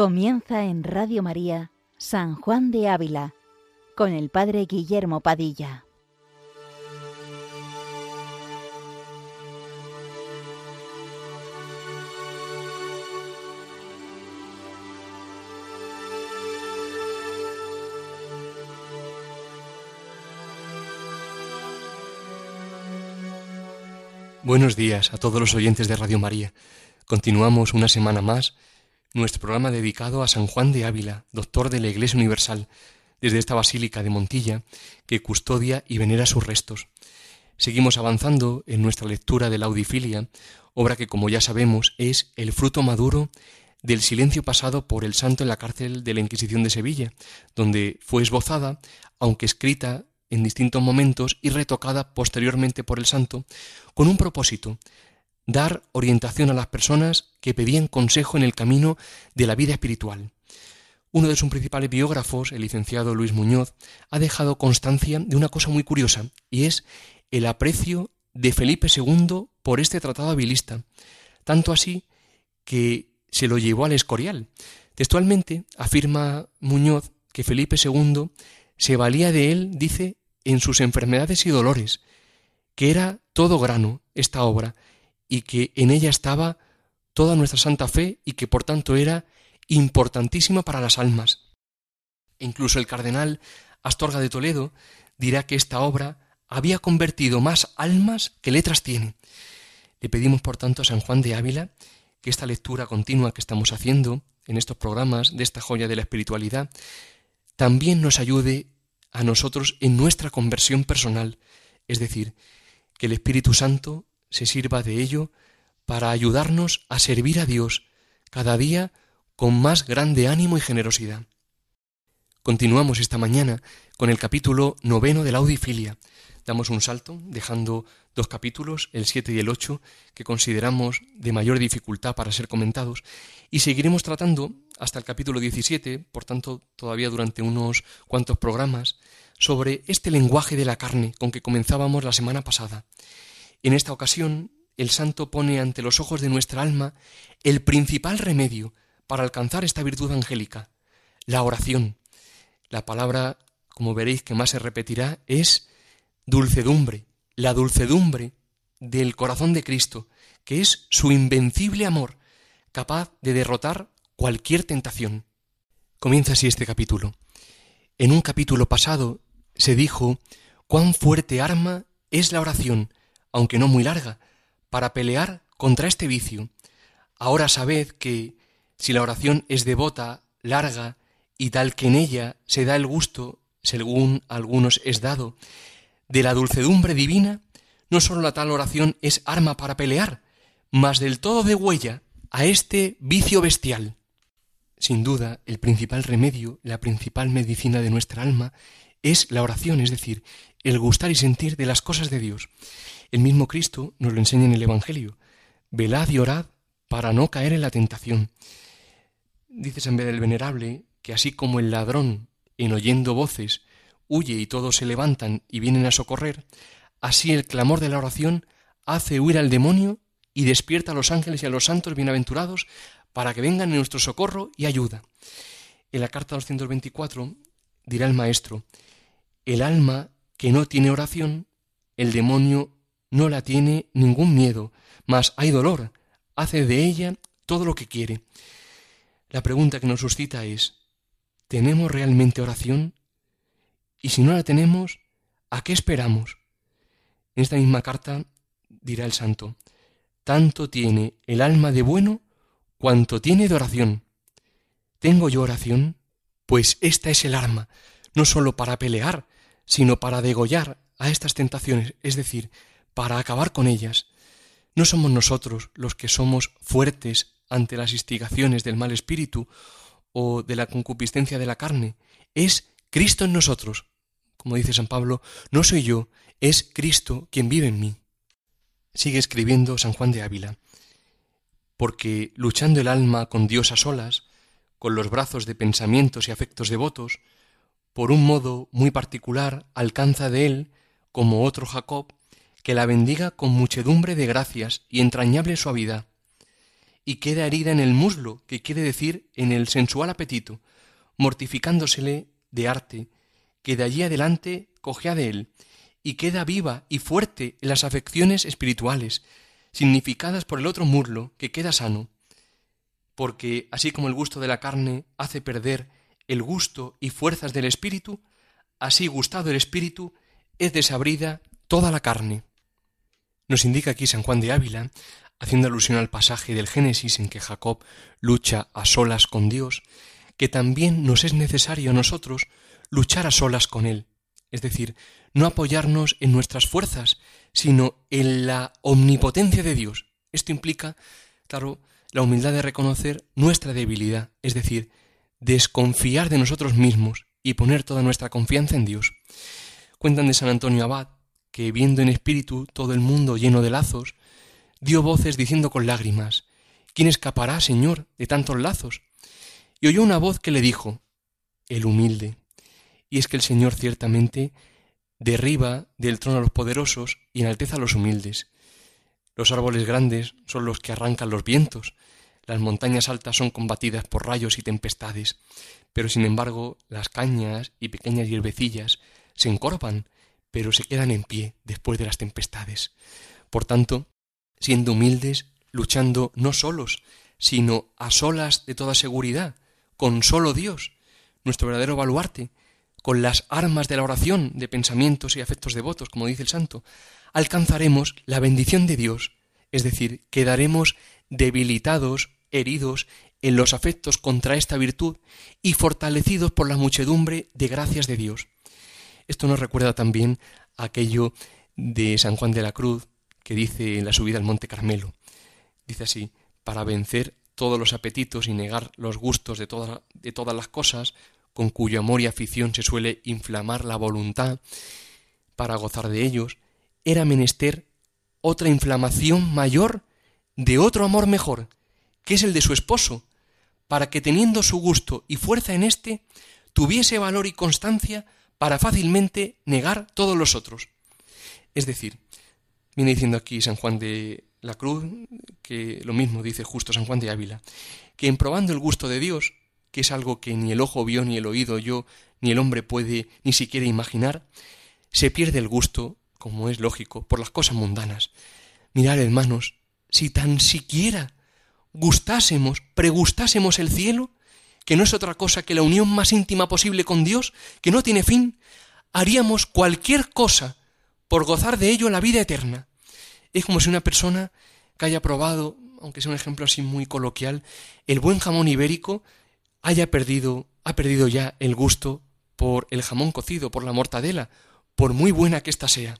Comienza en Radio María San Juan de Ávila con el Padre Guillermo Padilla. Buenos días a todos los oyentes de Radio María. Continuamos una semana más nuestro programa dedicado a San Juan de Ávila, doctor de la Iglesia Universal, desde esta Basílica de Montilla, que custodia y venera sus restos. Seguimos avanzando en nuestra lectura de la Audifilia, obra que, como ya sabemos, es el fruto maduro del silencio pasado por el santo en la cárcel de la Inquisición de Sevilla, donde fue esbozada, aunque escrita en distintos momentos y retocada posteriormente por el santo, con un propósito, dar orientación a las personas que pedían consejo en el camino de la vida espiritual. Uno de sus principales biógrafos, el licenciado Luis Muñoz, ha dejado constancia de una cosa muy curiosa, y es el aprecio de Felipe II por este tratado habilista, tanto así que se lo llevó al Escorial. Textualmente afirma Muñoz que Felipe II se valía de él, dice, en sus enfermedades y dolores, que era todo grano esta obra, y que en ella estaba toda nuestra santa fe y que por tanto era importantísima para las almas. Incluso el cardenal Astorga de Toledo dirá que esta obra había convertido más almas que letras tiene. Le pedimos por tanto a San Juan de Ávila que esta lectura continua que estamos haciendo en estos programas de esta joya de la espiritualidad también nos ayude a nosotros en nuestra conversión personal, es decir, que el Espíritu Santo se sirva de ello para ayudarnos a servir a Dios cada día con más grande ánimo y generosidad. Continuamos esta mañana con el capítulo noveno de la Audifilia. Damos un salto, dejando dos capítulos, el siete y el ocho, que consideramos de mayor dificultad para ser comentados, y seguiremos tratando hasta el capítulo 17, por tanto todavía durante unos cuantos programas, sobre este lenguaje de la carne con que comenzábamos la semana pasada. En esta ocasión, el santo pone ante los ojos de nuestra alma el principal remedio para alcanzar esta virtud angélica, la oración. La palabra, como veréis que más se repetirá, es dulcedumbre, la dulcedumbre del corazón de Cristo, que es su invencible amor, capaz de derrotar cualquier tentación. Comienza así este capítulo. En un capítulo pasado se dijo cuán fuerte arma es la oración aunque no muy larga, para pelear contra este vicio. Ahora sabed que si la oración es devota, larga, y tal que en ella se da el gusto, según algunos es dado, de la dulcedumbre divina, no sólo la tal oración es arma para pelear, mas del todo de huella a este vicio bestial. Sin duda, el principal remedio, la principal medicina de nuestra alma, es la oración, es decir, el gustar y sentir de las cosas de Dios. El mismo Cristo nos lo enseña en el Evangelio. Velad y orad para no caer en la tentación. Dice San Beda el Venerable que así como el ladrón, en oyendo voces, huye y todos se levantan y vienen a socorrer, así el clamor de la oración hace huir al demonio y despierta a los ángeles y a los santos bienaventurados para que vengan en nuestro socorro y ayuda. En la carta 224 dirá el maestro, el alma que no tiene oración, el demonio no la tiene ningún miedo, mas hay dolor, hace de ella todo lo que quiere. La pregunta que nos suscita es, ¿tenemos realmente oración? Y si no la tenemos, ¿a qué esperamos? En esta misma carta dirá el santo, tanto tiene el alma de bueno cuanto tiene de oración. ¿Tengo yo oración? Pues esta es el arma, no sólo para pelear, sino para degollar a estas tentaciones, es decir, para acabar con ellas. No somos nosotros los que somos fuertes ante las instigaciones del mal espíritu o de la concupiscencia de la carne, es Cristo en nosotros. Como dice San Pablo, no soy yo, es Cristo quien vive en mí. Sigue escribiendo San Juan de Ávila, porque luchando el alma con Dios a solas, con los brazos de pensamientos y afectos devotos, por un modo muy particular alcanza de él, como otro Jacob, que la bendiga con muchedumbre de gracias y entrañable suavidad, y queda herida en el muslo, que quiere decir en el sensual apetito, mortificándosele de arte, que de allí adelante cogea de él, y queda viva y fuerte en las afecciones espirituales, significadas por el otro muslo, que queda sano, porque así como el gusto de la carne hace perder el gusto y fuerzas del espíritu, así gustado el espíritu, es desabrida toda la carne. Nos indica aquí San Juan de Ávila, haciendo alusión al pasaje del Génesis en que Jacob lucha a solas con Dios, que también nos es necesario a nosotros luchar a solas con Él, es decir, no apoyarnos en nuestras fuerzas, sino en la omnipotencia de Dios. Esto implica, claro, la humildad de reconocer nuestra debilidad, es decir, desconfiar de nosotros mismos y poner toda nuestra confianza en Dios. Cuentan de San Antonio Abad que, viendo en espíritu todo el mundo lleno de lazos, dio voces diciendo con lágrimas, ¿Quién escapará, Señor, de tantos lazos? Y oyó una voz que le dijo, El humilde. Y es que el Señor ciertamente derriba del trono a los poderosos y enalteza a los humildes. Los árboles grandes son los que arrancan los vientos, las montañas altas son combatidas por rayos y tempestades, pero sin embargo las cañas y pequeñas hierbecillas se encorvan, pero se quedan en pie después de las tempestades. Por tanto, siendo humildes, luchando no solos, sino a solas de toda seguridad, con solo Dios, nuestro verdadero baluarte, con las armas de la oración, de pensamientos y afectos devotos, como dice el santo, alcanzaremos la bendición de Dios, es decir, quedaremos debilitados, heridos en los afectos contra esta virtud y fortalecidos por la muchedumbre de gracias de Dios. Esto nos recuerda también aquello de San Juan de la Cruz que dice en la subida al Monte Carmelo. Dice así, para vencer todos los apetitos y negar los gustos de, de todas las cosas, con cuyo amor y afición se suele inflamar la voluntad, para gozar de ellos, era menester otra inflamación mayor de otro amor mejor, que es el de su esposo, para que teniendo su gusto y fuerza en éste, tuviese valor y constancia para fácilmente negar todos los otros. Es decir, viene diciendo aquí San Juan de la Cruz, que lo mismo dice justo San Juan de Ávila, que en probando el gusto de Dios, que es algo que ni el ojo vio, ni el oído yo, ni el hombre puede ni siquiera imaginar, se pierde el gusto, como es lógico, por las cosas mundanas. Mirad, hermanos, si tan siquiera gustásemos, pregustásemos el cielo, que no es otra cosa que la unión más íntima posible con Dios, que no tiene fin, haríamos cualquier cosa por gozar de ello la vida eterna. Es como si una persona que haya probado, aunque sea un ejemplo así muy coloquial, el buen jamón ibérico, haya perdido, ha perdido ya el gusto por el jamón cocido, por la mortadela, por muy buena que ésta sea.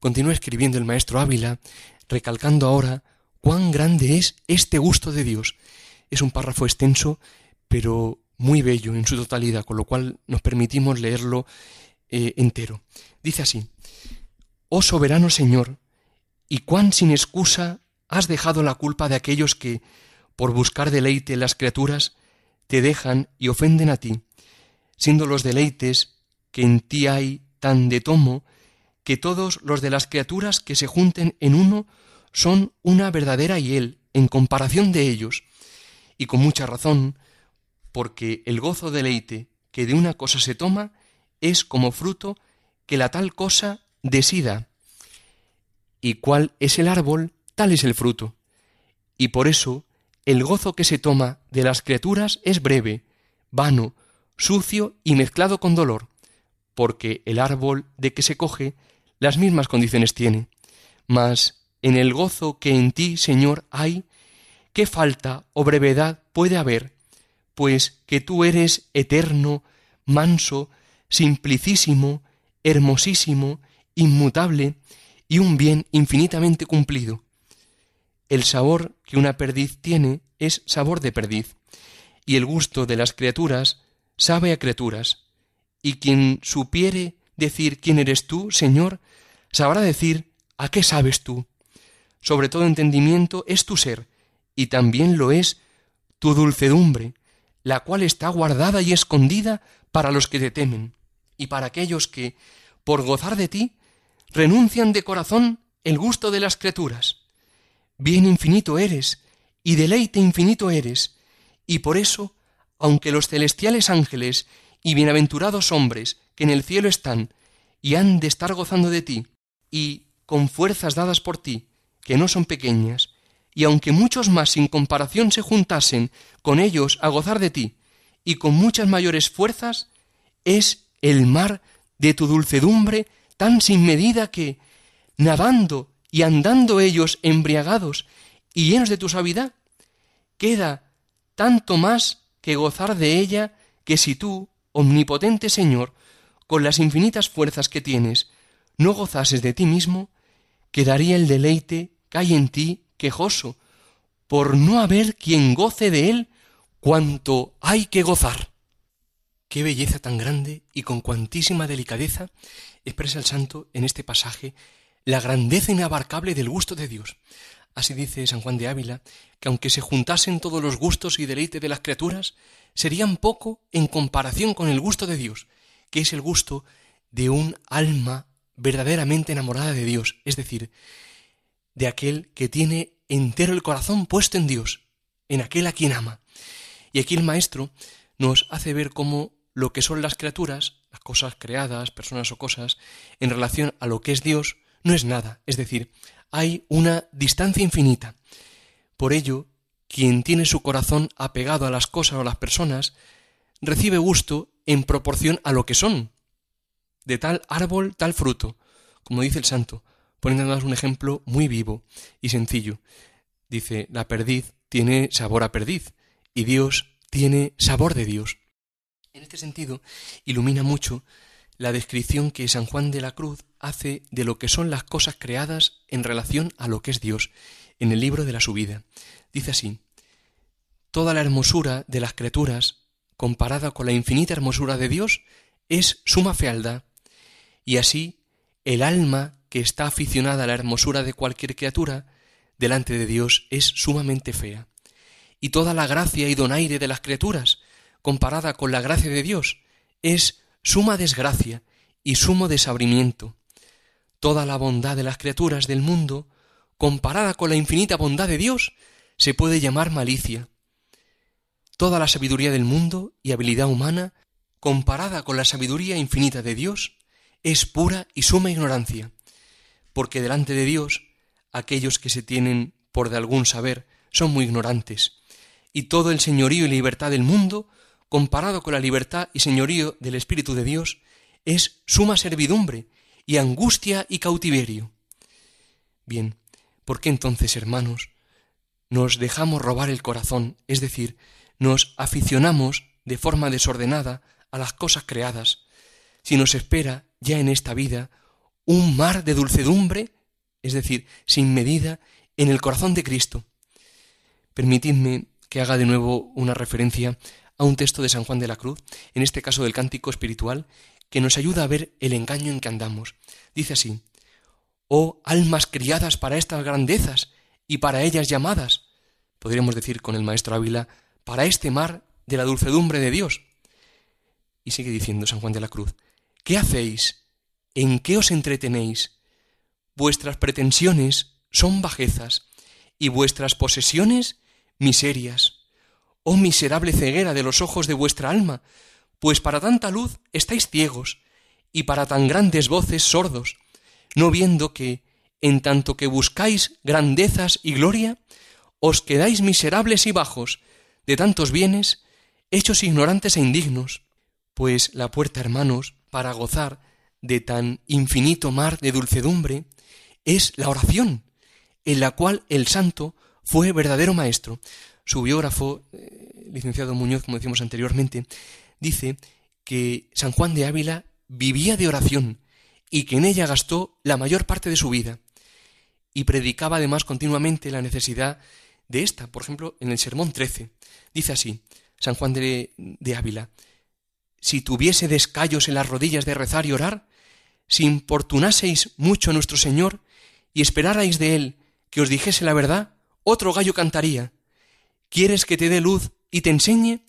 Continúa escribiendo el maestro Ávila, recalcando ahora cuán grande es este gusto de Dios. Es un párrafo extenso, pero muy bello en su totalidad, con lo cual nos permitimos leerlo eh, entero. Dice así, Oh soberano Señor, y cuán sin excusa has dejado la culpa de aquellos que, por buscar deleite en las criaturas, te dejan y ofenden a ti, siendo los deleites que en ti hay tan de tomo, que todos los de las criaturas que se junten en uno son una verdadera hiel en comparación de ellos, y con mucha razón, porque el gozo deleite que de una cosa se toma es como fruto que la tal cosa desida. Y cuál es el árbol, tal es el fruto. Y por eso el gozo que se toma de las criaturas es breve, vano, sucio y mezclado con dolor, porque el árbol de que se coge las mismas condiciones tiene. Mas en el gozo que en ti, Señor, hay, ¿qué falta o brevedad puede haber? Pues que tú eres eterno, manso, simplicísimo, hermosísimo, inmutable y un bien infinitamente cumplido. El sabor que una perdiz tiene es sabor de perdiz, y el gusto de las criaturas sabe a criaturas, y quien supiere decir quién eres tú, Señor, sabrá decir a qué sabes tú. Sobre todo entendimiento es tu ser, y también lo es tu dulcedumbre, la cual está guardada y escondida para los que te temen, y para aquellos que, por gozar de ti, renuncian de corazón el gusto de las criaturas. Bien infinito eres, y deleite infinito eres, y por eso, aunque los celestiales ángeles y bienaventurados hombres que en el cielo están y han de estar gozando de ti, y con fuerzas dadas por ti, que no son pequeñas, y aunque muchos más sin comparación se juntasen con ellos a gozar de ti, y con muchas mayores fuerzas, es el mar de tu dulcedumbre tan sin medida que, nadando y andando ellos embriagados y llenos de tu suavidad, queda tanto más que gozar de ella que si tú, omnipotente Señor, con las infinitas fuerzas que tienes, no gozases de ti mismo, quedaría el deleite hay en ti quejoso, por no haber quien goce de él cuanto hay que gozar. Qué belleza tan grande y con cuantísima delicadeza expresa el santo en este pasaje la grandeza inabarcable del gusto de Dios. Así dice San Juan de Ávila, que aunque se juntasen todos los gustos y deleites de las criaturas, serían poco en comparación con el gusto de Dios, que es el gusto de un alma verdaderamente enamorada de Dios, es decir, de aquel que tiene entero el corazón puesto en Dios, en aquel a quien ama. Y aquí el Maestro nos hace ver cómo lo que son las criaturas, las cosas creadas, personas o cosas, en relación a lo que es Dios, no es nada, es decir, hay una distancia infinita. Por ello, quien tiene su corazón apegado a las cosas o a las personas, recibe gusto en proporción a lo que son. De tal árbol, tal fruto, como dice el santo, poniéndonos un ejemplo muy vivo y sencillo. Dice, la perdiz tiene sabor a perdiz y Dios tiene sabor de Dios. En este sentido, ilumina mucho la descripción que San Juan de la Cruz hace de lo que son las cosas creadas en relación a lo que es Dios en el libro de la subida. Dice así, Toda la hermosura de las criaturas, comparada con la infinita hermosura de Dios, es suma fealdad, y así el alma que está aficionada a la hermosura de cualquier criatura, delante de Dios es sumamente fea. Y toda la gracia y donaire de las criaturas, comparada con la gracia de Dios, es suma desgracia y sumo desabrimiento. Toda la bondad de las criaturas del mundo, comparada con la infinita bondad de Dios, se puede llamar malicia. Toda la sabiduría del mundo y habilidad humana, comparada con la sabiduría infinita de Dios, es pura y suma ignorancia porque delante de Dios aquellos que se tienen por de algún saber son muy ignorantes, y todo el señorío y libertad del mundo, comparado con la libertad y señorío del Espíritu de Dios, es suma servidumbre y angustia y cautiverio. Bien, ¿por qué entonces, hermanos, nos dejamos robar el corazón, es decir, nos aficionamos de forma desordenada a las cosas creadas, si nos espera ya en esta vida un mar de dulcedumbre, es decir, sin medida, en el corazón de Cristo. Permitidme que haga de nuevo una referencia a un texto de San Juan de la Cruz, en este caso del cántico espiritual, que nos ayuda a ver el engaño en que andamos. Dice así, Oh almas criadas para estas grandezas y para ellas llamadas, podríamos decir con el maestro Ávila, para este mar de la dulcedumbre de Dios. Y sigue diciendo San Juan de la Cruz, ¿qué hacéis ¿En qué os entretenéis? Vuestras pretensiones son bajezas y vuestras posesiones miserias. Oh miserable ceguera de los ojos de vuestra alma, pues para tanta luz estáis ciegos y para tan grandes voces sordos, no viendo que, en tanto que buscáis grandezas y gloria, os quedáis miserables y bajos de tantos bienes, hechos ignorantes e indignos, pues la puerta, hermanos, para gozar de tan infinito mar de dulcedumbre es la oración, en la cual el santo fue verdadero maestro. Su biógrafo, eh, licenciado Muñoz, como decimos anteriormente, dice que San Juan de Ávila vivía de oración y que en ella gastó la mayor parte de su vida. Y predicaba además continuamente la necesidad de esta. Por ejemplo, en el Sermón 13, dice así, San Juan de, de Ávila, si tuviese descallos en las rodillas de rezar y orar, si importunaseis mucho a nuestro Señor y esperarais de Él que os dijese la verdad, otro gallo cantaría. ¿Quieres que te dé luz y te enseñe?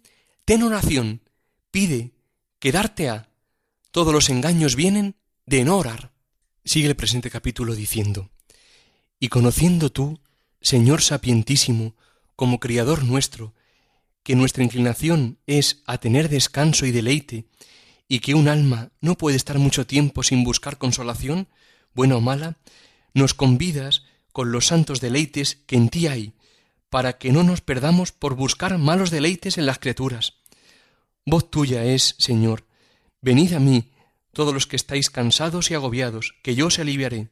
Ten oración, pide, que darte ha. Todos los engaños vienen de no orar. Sigue el presente capítulo diciendo, Y conociendo tú, Señor sapientísimo, como Criador nuestro, que nuestra inclinación es a tener descanso y deleite, y que un alma no puede estar mucho tiempo sin buscar consolación, buena o mala, nos convidas con los santos deleites que en ti hay, para que no nos perdamos por buscar malos deleites en las criaturas. Voz tuya es, Señor, venid a mí, todos los que estáis cansados y agobiados, que yo os aliviaré.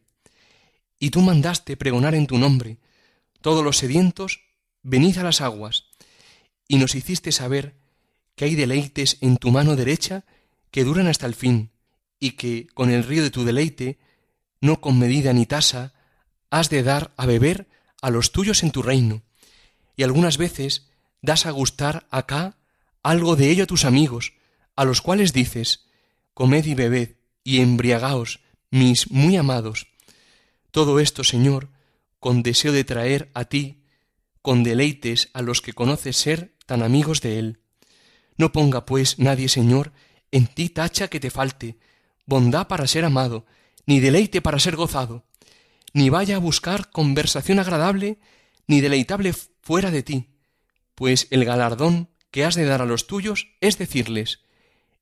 Y tú mandaste pregonar en tu nombre, todos los sedientos, venid a las aguas, y nos hiciste saber que hay deleites en tu mano derecha que duran hasta el fin, y que con el río de tu deleite, no con medida ni tasa, has de dar a beber a los tuyos en tu reino, y algunas veces das a gustar acá algo de ello a tus amigos, a los cuales dices, comed y bebed, y embriagaos, mis muy amados. Todo esto, Señor, con deseo de traer a ti, con deleites a los que conoces ser tan amigos de Él. No ponga, pues, nadie, Señor, en ti tacha que te falte, bondad para ser amado, ni deleite para ser gozado, ni vaya a buscar conversación agradable, ni deleitable fuera de ti, pues el galardón que has de dar a los tuyos es decirles,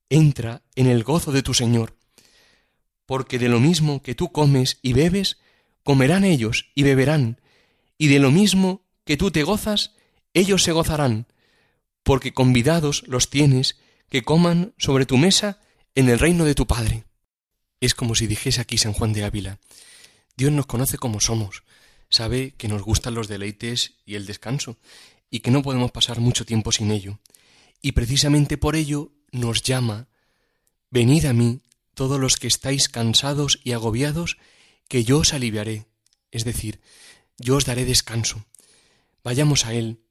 entra en el gozo de tu Señor, porque de lo mismo que tú comes y bebes, comerán ellos y beberán, y de lo mismo que tú te gozas, ellos se gozarán, porque convidados los tienes que coman sobre tu mesa en el reino de tu Padre. Es como si dijese aquí San Juan de Ávila, Dios nos conoce como somos, sabe que nos gustan los deleites y el descanso, y que no podemos pasar mucho tiempo sin ello. Y precisamente por ello nos llama, Venid a mí, todos los que estáis cansados y agobiados, que yo os aliviaré, es decir, yo os daré descanso. Vayamos a Él,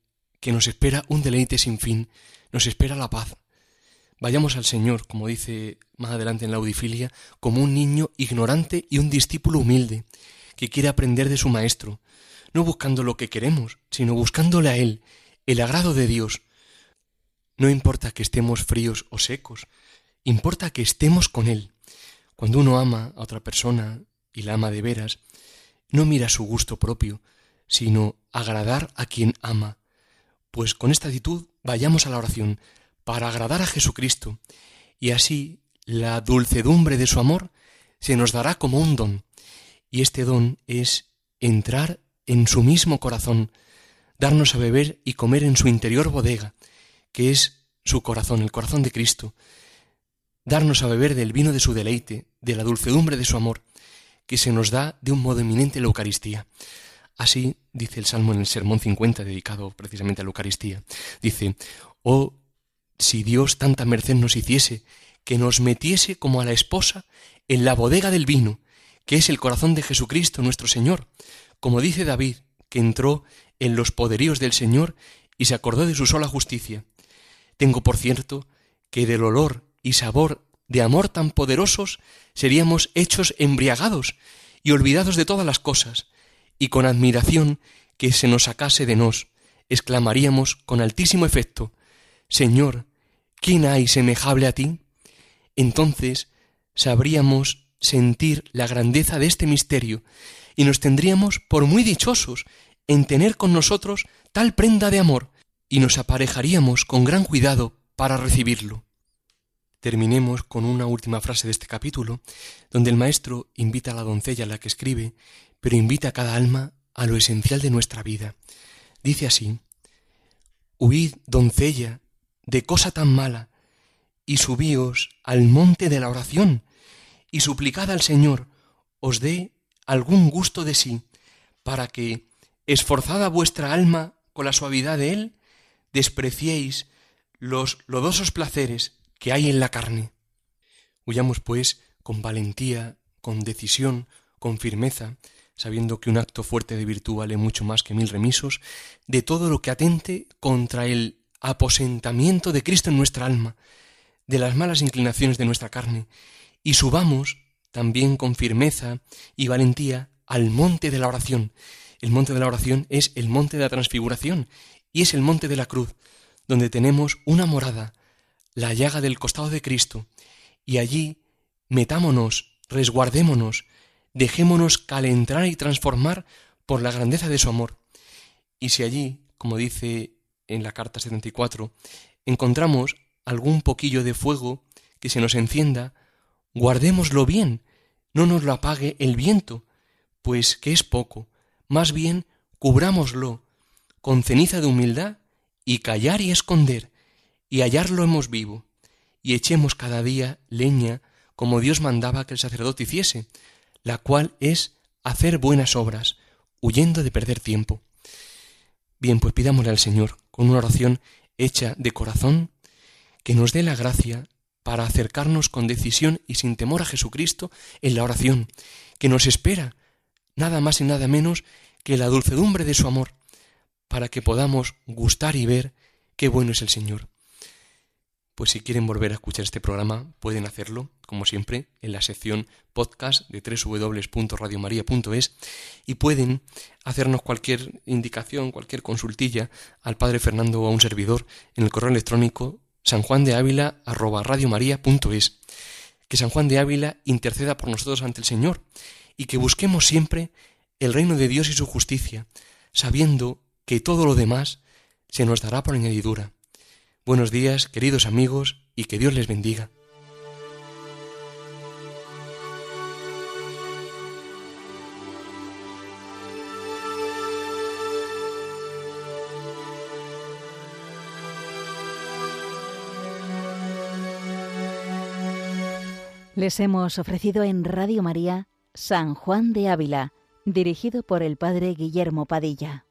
que nos espera un deleite sin fin, nos espera la paz. Vayamos al Señor, como dice más adelante en la audifilia, como un niño ignorante y un discípulo humilde, que quiere aprender de su Maestro, no buscando lo que queremos, sino buscándole a Él, el agrado de Dios. No importa que estemos fríos o secos, importa que estemos con Él. Cuando uno ama a otra persona y la ama de veras, no mira su gusto propio, sino agradar a quien ama, pues con esta actitud vayamos a la oración para agradar a Jesucristo y así la dulcedumbre de su amor se nos dará como un don. Y este don es entrar en su mismo corazón, darnos a beber y comer en su interior bodega, que es su corazón, el corazón de Cristo, darnos a beber del vino de su deleite, de la dulcedumbre de su amor, que se nos da de un modo eminente en la Eucaristía. Así dice el Salmo en el Sermón 50, dedicado precisamente a la Eucaristía. Dice, oh, si Dios tanta merced nos hiciese, que nos metiese como a la esposa en la bodega del vino, que es el corazón de Jesucristo nuestro Señor, como dice David, que entró en los poderíos del Señor y se acordó de su sola justicia. Tengo por cierto que del olor y sabor de amor tan poderosos seríamos hechos embriagados y olvidados de todas las cosas, y con admiración que se nos sacase de nos, exclamaríamos con altísimo efecto, Señor, ¿quién hay semejable a ti? Entonces sabríamos sentir la grandeza de este misterio y nos tendríamos por muy dichosos en tener con nosotros tal prenda de amor y nos aparejaríamos con gran cuidado para recibirlo. Terminemos con una última frase de este capítulo, donde el maestro invita a la doncella a la que escribe pero invita a cada alma a lo esencial de nuestra vida. Dice así, Huid, doncella, de cosa tan mala, y subíos al monte de la oración, y suplicad al Señor os dé algún gusto de sí, para que, esforzada vuestra alma con la suavidad de Él, despreciéis los lodosos placeres que hay en la carne. Huyamos, pues, con valentía, con decisión, con firmeza, sabiendo que un acto fuerte de virtud vale mucho más que mil remisos, de todo lo que atente contra el aposentamiento de Cristo en nuestra alma, de las malas inclinaciones de nuestra carne, y subamos también con firmeza y valentía al monte de la oración. El monte de la oración es el monte de la transfiguración y es el monte de la cruz, donde tenemos una morada, la llaga del costado de Cristo, y allí metámonos, resguardémonos, dejémonos calentar y transformar por la grandeza de su amor. Y si allí, como dice en la carta 74, encontramos algún poquillo de fuego que se nos encienda, guardémoslo bien, no nos lo apague el viento, pues que es poco, más bien cubrámoslo con ceniza de humildad y callar y esconder, y hallarlo hemos vivo, y echemos cada día leña como Dios mandaba que el sacerdote hiciese, la cual es hacer buenas obras, huyendo de perder tiempo. Bien, pues pidámosle al Señor, con una oración hecha de corazón, que nos dé la gracia para acercarnos con decisión y sin temor a Jesucristo en la oración, que nos espera nada más y nada menos que la dulcedumbre de su amor, para que podamos gustar y ver qué bueno es el Señor. Pues si quieren volver a escuchar este programa, pueden hacerlo, como siempre, en la sección podcast de www.radiomaria.es y pueden hacernos cualquier indicación, cualquier consultilla al Padre Fernando o a un servidor en el correo electrónico sanjuandeávila@radiomaria.es. Que San Juan de Ávila interceda por nosotros ante el Señor y que busquemos siempre el reino de Dios y su justicia, sabiendo que todo lo demás se nos dará por añadidura. Buenos días, queridos amigos, y que Dios les bendiga. Les hemos ofrecido en Radio María San Juan de Ávila, dirigido por el Padre Guillermo Padilla.